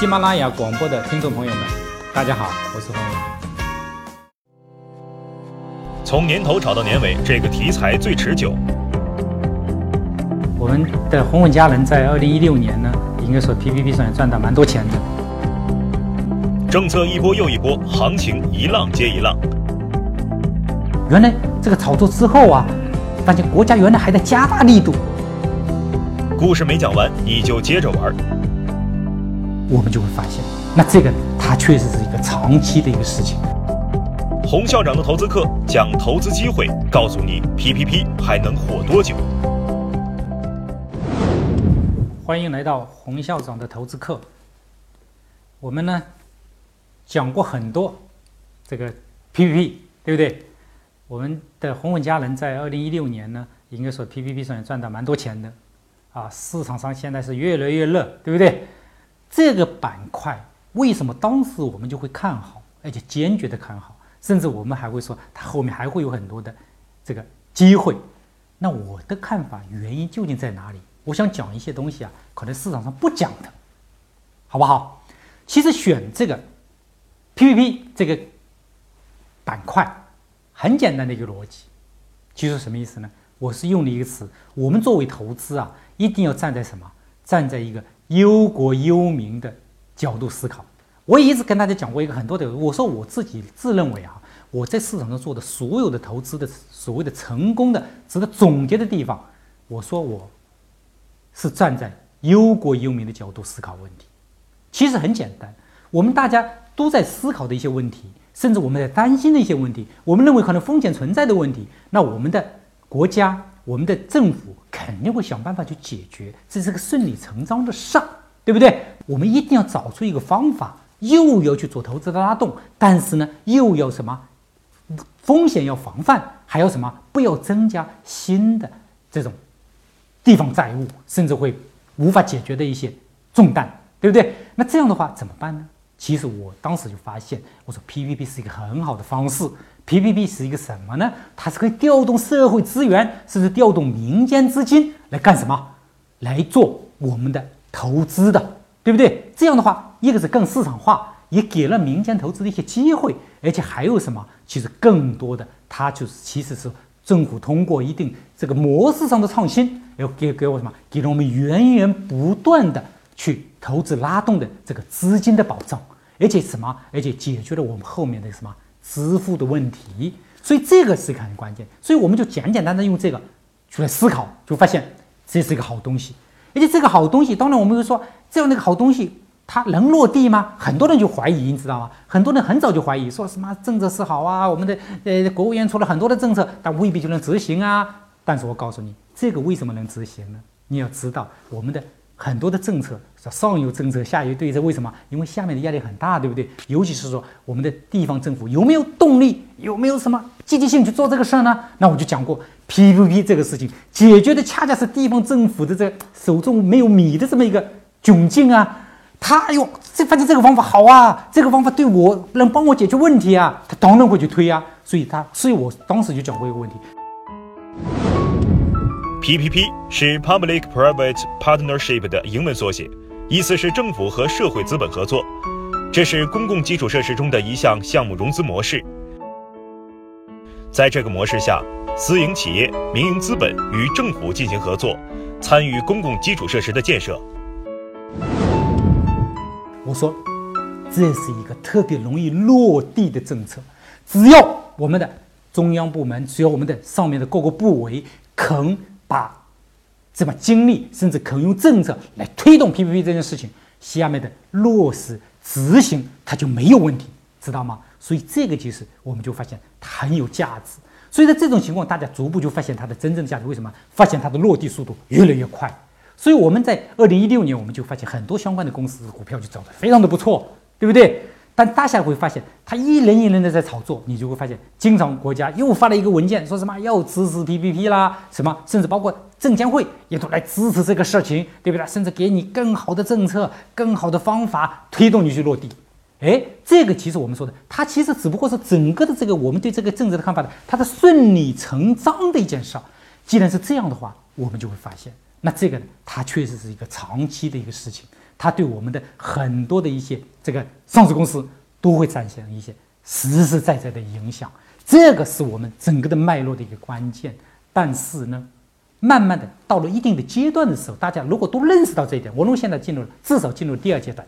喜马拉雅广播的听众朋友们，大家好，我是洪伟。从年头炒到年尾，这个题材最持久。我们的红粉佳人在二零一六年呢，应该说 PPP 上也赚到蛮多钱的。政策一波又一波，行情一浪接一浪。原来这个炒作之后啊，发现国家原来还在加大力度。故事没讲完，你就接着玩。我们就会发现，那这个它确实是一个长期的一个事情。洪校长的投资课讲投资机会，告诉你 PPP 还能火多久。欢迎来到洪校长的投资课。我们呢讲过很多这个 PPP，对不对？我们的红粉佳人在二零一六年呢，应该说 PPP 上也赚到蛮多钱的啊。市场上现在是越来越热，对不对？这个板块为什么当时我们就会看好，而且坚决的看好？甚至我们还会说，它后面还会有很多的这个机会。那我的看法，原因究竟在哪里？我想讲一些东西啊，可能市场上不讲的，好不好？其实选这个 PPP 这个板块很简单的一个逻辑，其实什么意思呢？我是用了一个词，我们作为投资啊，一定要站在什么？站在一个忧国忧民的角度思考。我一直跟大家讲过一个很多的，我说我自己自认为啊，我在市场上做的所有的投资的所谓的成功的值得总结的地方，我说我是站在忧国忧民的角度思考问题。其实很简单，我们大家都在思考的一些问题，甚至我们在担心的一些问题，我们认为可能风险存在的问题，那我们的国家、我们的政府肯定会想办法去解决，这是个顺理成章的事儿，对不对？我们一定要找出一个方法。又要去做投资的拉动，但是呢，又要什么风险要防范，还要什么不要增加新的这种地方债务，甚至会无法解决的一些重担，对不对？那这样的话怎么办呢？其实我当时就发现，我说 PPP 是一个很好的方式。PPP 是一个什么呢？它是可以调动社会资源，甚至调动民间资金来干什么？来做我们的投资的。对不对？这样的话，一个是更市场化，也给了民间投资的一些机会，而且还有什么？其实更多的，它就是其实是政府通过一定这个模式上的创新，要给给我什么？给了我们源源不断的去投资拉动的这个资金的保障，而且什么？而且解决了我们后面的什么支付的问题。所以这个是很关键。所以我们就简简单单用这个出来思考，就发现这是一个好东西。而且这个好东西，当然我们会说。这样的一个好东西，它能落地吗？很多人就怀疑，你知道吗？很多人很早就怀疑，说什么政策是好啊，我们的呃国务院出了很多的政策，但未必就能执行啊。但是我告诉你，这个为什么能执行呢？你要知道，我们的很多的政策上有政策，下有对策，为什么？因为下面的压力很大，对不对？尤其是说我们的地方政府有没有动力，有没有什么积极性去做这个事儿呢？那我就讲过，PPP 这个事情解决的恰恰是地方政府的这手中没有米的这么一个。窘境啊，他哎呦，这发现这个方法好啊，这个方法对我能帮我解决问题啊，他当然会去推啊。所以他，所以我当时就讲过一个问题：PPP 是 Public Private Partnership 的英文缩写，意思是政府和社会资本合作。这是公共基础设施中的一项项目融资模式。在这个模式下，私营企业、民营资本与政府进行合作，参与公共基础设施的建设。我说，这是一个特别容易落地的政策。只要我们的中央部门，只要我们的上面的各个部委肯把这么精力，甚至可用政策来推动 PPP 这件事情，下面的落实执行，它就没有问题，知道吗？所以这个其实我们就发现它很有价值。所以在这种情况，大家逐步就发现它的真正价值。为什么？发现它的落地速度越来越快。所以我们在二零一六年，我们就发现很多相关的公司股票就涨得非常的不错，对不对？但大家会发现，它一轮一轮的在炒作，你就会发现，经常国家又发了一个文件，说什么要支持 PPP 啦，什么，甚至包括证监会也都来支持这个事情，对不对？甚至给你更好的政策、更好的方法推动你去落地。哎，这个其实我们说的，它其实只不过是整个的这个我们对这个政策的看法的，它的顺理成章的一件事。既然是这样的话，我们就会发现。那这个呢，它确实是一个长期的一个事情，它对我们的很多的一些这个上市公司都会产生一些实实在在的影响。这个是我们整个的脉络的一个关键。但是呢，慢慢的到了一定的阶段的时候，大家如果都认识到这一点，我们现在进入了至少进入第二阶段，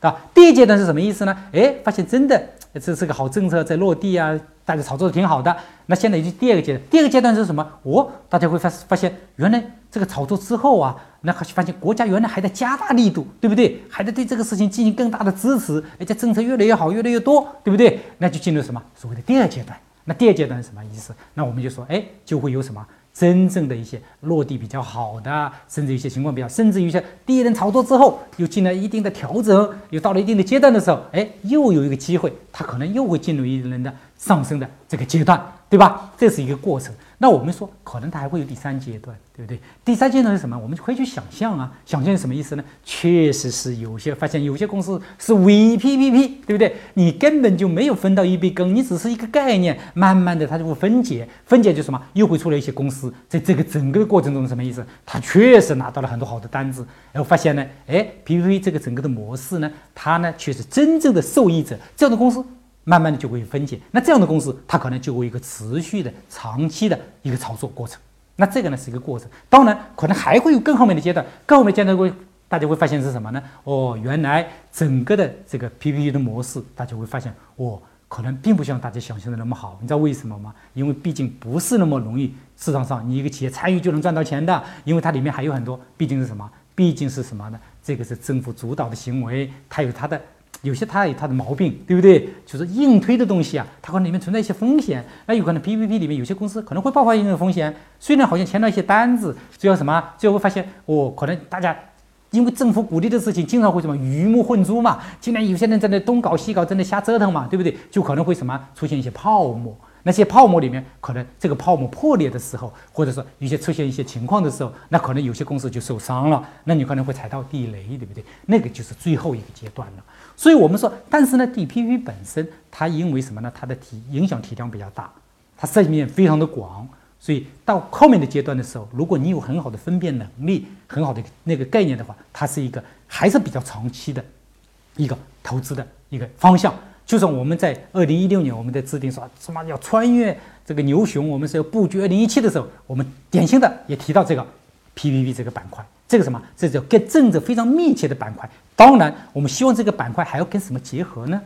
啊，第一阶段是什么意思呢？哎，发现真的这是个好政策在落地啊。大家炒作的挺好的，那现在已经第二个阶段，第二个阶段是什么？哦，大家会发发现，原来这个炒作之后啊，那发现国家原来还在加大力度，对不对？还在对这个事情进行更大的支持，而且政策越来越好，越来越多，对不对？那就进入什么所谓的第二阶段？那第二阶段是什么意思？那我们就说，哎，就会有什么？真正的一些落地比较好的，甚至一些情况比较，甚至于一些第一轮炒作之后又进了一定的调整，又到了一定的阶段的时候，哎，又有一个机会，它可能又会进入一轮的上升的这个阶段，对吧？这是一个过程。那我们说，可能它还会有第三阶段，对不对？第三阶段是什么？我们就可以去想象啊，想象是什么意思呢？确实是有些发现，有些公司是伪 PPP，对不对？你根本就没有分到一杯羹，你只是一个概念，慢慢的它就会分解，分解就什么？又会出来一些公司，在这个整个过程中什么意思？它确实拿到了很多好的单子，然后发现呢，哎，PPP 这个整个的模式呢，它呢却是真正的受益者，这样的公司。慢慢的就会分解，那这样的公司它可能就会一个持续的、长期的一个操作过程。那这个呢是一个过程，当然可能还会有更后面的阶段，更后面阶段会大家会发现是什么呢？哦，原来整个的这个 PPT 的模式，大家会发现哦，可能并不像大家想象的那么好。你知道为什么吗？因为毕竟不是那么容易，市场上你一个企业参与就能赚到钱的，因为它里面还有很多，毕竟是什么？毕竟是什么呢？这个是政府主导的行为，它有它的。有些它有它的毛病，对不对？就是硬推的东西啊，它可能里面存在一些风险。那有可能 PPP 里面有些公司可能会爆发一定的风险。虽然好像签了一些单子，最后什么？最后会发现，哦，可能大家因为政府鼓励的事情，经常会什么鱼目混珠嘛。竟然有些人在那东搞西搞，在那瞎折腾嘛，对不对？就可能会什么出现一些泡沫。那些泡沫里面，可能这个泡沫破裂的时候，或者说有些出现一些情况的时候，那可能有些公司就受伤了。那你可能会踩到地雷，对不对？那个就是最后一个阶段了。所以我们说，但是呢，DPP 本身它因为什么呢？它的体影响体量比较大，它涉及面非常的广，所以到后面的阶段的时候，如果你有很好的分辨能力，很好的那个概念的话，它是一个还是比较长期的一个投资的一个方向。就算我们在二零一六年，我们在制定说什么要穿越这个牛熊，我们是要布局二零一七的时候，我们典型的也提到这个 PPP 这个板块。这个什么？这叫跟政策非常密切的板块。当然，我们希望这个板块还要跟什么结合呢？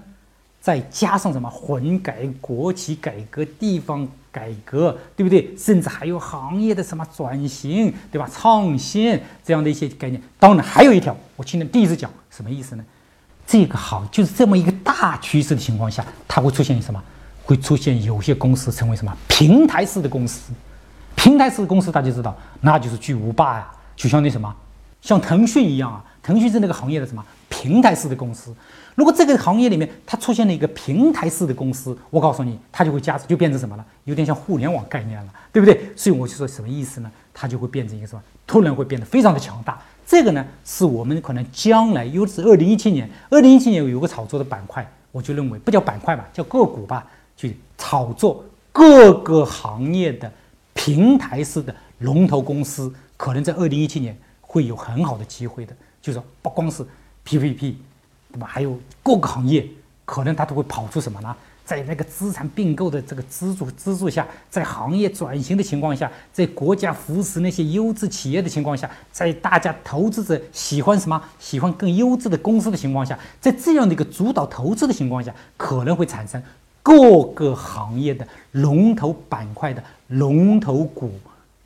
再加上什么混改、国企改革、地方改革，对不对？甚至还有行业的什么转型，对吧？创新这样的一些概念。当然，还有一条，我今天第一次讲，什么意思呢？这个好，就是这么一个大趋势的情况下，它会出现什么？会出现有些公司成为什么平台式的公司？平台式的公司大家知道，那就是巨无霸呀。就像那什么，像腾讯一样啊，腾讯是那个行业的什么平台式的公司。如果这个行业里面它出现了一个平台式的公司，我告诉你，它就会加速，就变成什么了？有点像互联网概念了，对不对？所以我就说什么意思呢？它就会变成一个什么？突然会变得非常的强大。这个呢，是我们可能将来，尤其是二零一七年，二零一七年有个炒作的板块，我就认为不叫板块吧，叫个股吧，去炒作各个行业的平台式的龙头公司。可能在二零一七年会有很好的机会的，就是说不光是 PPP，对吧？还有各个行业，可能它都会跑出什么呢？在那个资产并购的这个资助资助下，在行业转型的情况下，在国家扶持那些优质企业的情况下，在大家投资者喜欢什么？喜欢更优质的公司的情况下，在这样的一个主导投资的情况下，可能会产生各个行业的龙头板块的龙头股，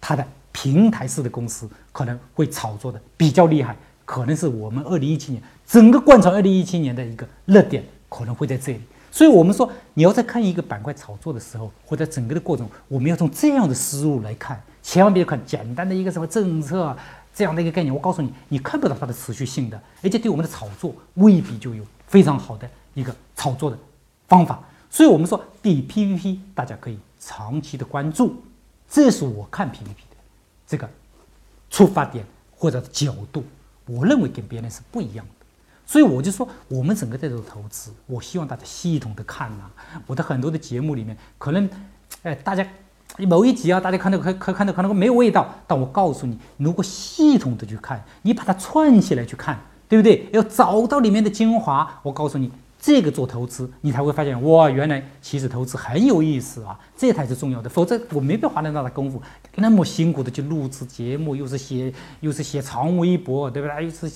它的。平台式的公司可能会炒作的比较厉害，可能是我们二零一七年整个贯穿二零一七年的一个热点，可能会在这里。所以，我们说你要在看一个板块炒作的时候，或者整个的过程，我们要从这样的思路来看，千万别看简单的一个什么政策这样的一个概念。我告诉你，你看不到它的持续性的，而且对我们的炒作未必就有非常好的一个炒作的方法。所以我们说，DPP 大家可以长期的关注，这是我看 PPP。这个出发点或者角度，我认为跟别人是不一样的，所以我就说，我们整个在做投资，我希望大家系统的看呐。我的很多的节目里面，可能，哎，大家某一集啊，大家看到可可看到可能没有味道，但我告诉你，如果系统的去看，你把它串起来去看，对不对？要找到里面的精华。我告诉你，这个做投资，你才会发现哇，原来其实投资很有意思啊，这才是重要的。否则我没必要花那么大功夫，那么辛苦的去录制节目，又是写又是写长微博，对不对？又是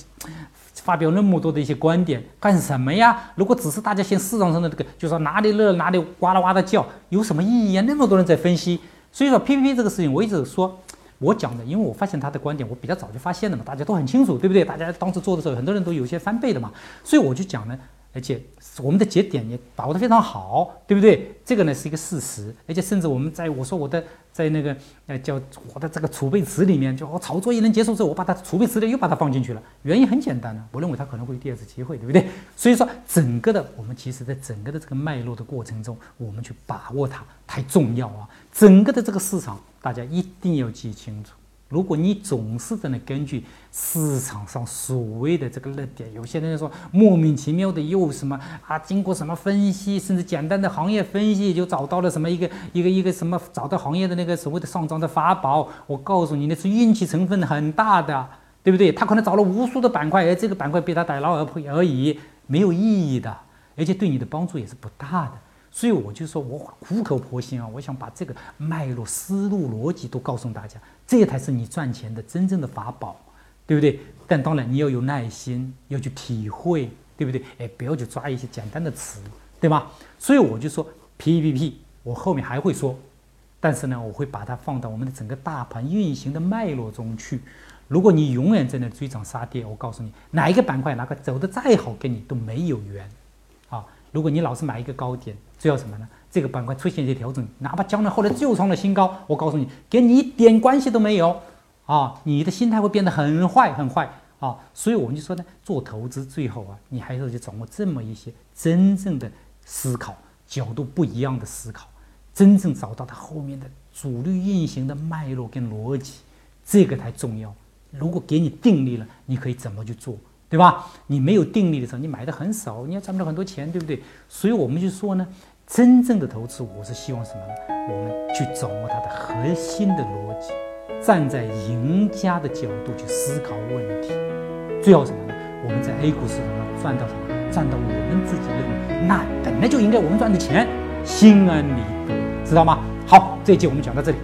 发表那么多的一些观点，干什么呀？如果只是大家先市场上的这个，就说哪里热哪里哇啦哇的叫，有什么意义啊？那么多人在分析，所以说 PPT 这个事情，我一直说。我讲的，因为我发现他的观点，我比较早就发现了嘛，大家都很清楚，对不对？大家当时做的时候，很多人都有些翻倍的嘛，所以我就讲呢，而且我们的节点也把握的非常好，对不对？这个呢是一个事实，而且甚至我们在我说我的在那个呃叫我的这个储备池里面，就我炒作一轮结束之后，我把它储备池里又把它放进去了，原因很简单呢，我认为它可能会有第二次机会，对不对？所以说整个的我们其实在整个的这个脉络的过程中，我们去把握它太重要啊，整个的这个市场。大家一定要记清楚，如果你总是在那根据市场上所谓的这个热点，有些人说莫名其妙的又什么啊，经过什么分析，甚至简单的行业分析就 找到了什么一个一个一个什么找到行业的那个所谓的上涨的法宝，我告诉你那是运气成分很大的，对不对？他可能找了无数的板块，而这个板块被他逮牢而破而已，没有意义的，而且对你的帮助也是不大的。所以我就说，我苦口婆心啊，我想把这个脉络、思路、逻辑都告诉大家，这才是你赚钱的真正的法宝，对不对？但当然你要有耐心，要去体会，对不对？哎，不要去抓一些简单的词，对吧？所以我就说，P P P，我后面还会说，但是呢，我会把它放到我们的整个大盘运行的脉络中去。如果你永远在那追涨杀跌，我告诉你，哪一个板块哪个走的再好，跟你都没有缘啊！如果你老是买一个高点，这叫什么呢？这个板块出现一些调整，哪怕将来后来又创了新高，我告诉你，跟你一点关系都没有啊！你的心态会变得很坏，很坏啊！所以我们就说呢，做投资最后啊，你还是去掌握这么一些真正的思考角度不一样的思考，真正找到它后面的主力运行的脉络跟逻辑，这个才重要。如果给你定力了，你可以怎么去做？对吧？你没有定力的时候，你买的很少，你要赚不了很多钱，对不对？所以我们就说呢，真正的投资，我是希望什么呢？我们去掌握它的核心的逻辑，站在赢家的角度去思考问题。最好什么呢？我们在 A 股市场上赚到什么？赚到我们自己认为那本来就应该我们赚的钱，心安理得，知道吗？好，这一节我们讲到这里。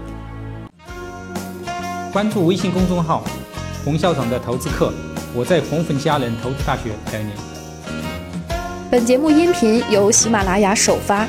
关注微信公众号“洪校长的投资课”。我在红粉佳人投资大学等你。本节目音频由喜马拉雅首发。